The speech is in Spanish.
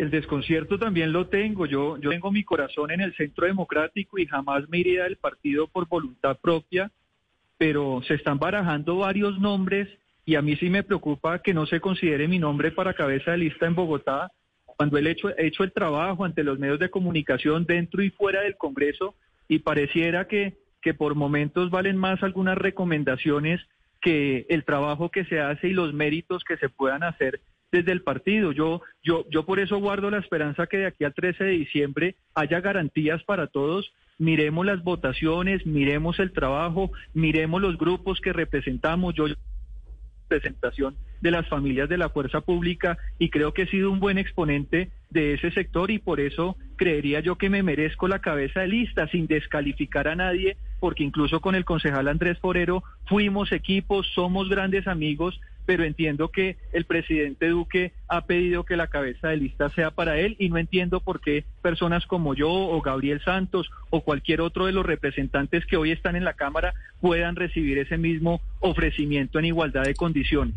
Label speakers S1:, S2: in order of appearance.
S1: El desconcierto también lo tengo. Yo, yo tengo mi corazón en el centro democrático y jamás me iría del partido por voluntad propia, pero se están barajando varios nombres y a mí sí me preocupa que no se considere mi nombre para cabeza de lista en Bogotá cuando él hecho, he hecho el trabajo ante los medios de comunicación dentro y fuera del Congreso y pareciera que por momentos valen más algunas recomendaciones que el trabajo que se hace y los méritos que se puedan hacer desde el partido. Yo, yo, yo por eso guardo la esperanza que de aquí al 13 de diciembre haya garantías para todos. Miremos las votaciones, miremos el trabajo, miremos los grupos que representamos. Yo presentación de las familias de la fuerza pública y creo que he sido un buen exponente de ese sector y por eso creería yo que me merezco la cabeza de lista sin descalificar a nadie porque incluso con el concejal Andrés Forero fuimos equipos, somos grandes amigos, pero entiendo que el presidente Duque ha pedido que la cabeza de lista sea para él y no entiendo por qué personas como yo o Gabriel Santos o cualquier otro de los representantes que hoy están en la Cámara puedan recibir ese mismo ofrecimiento en igualdad de condiciones.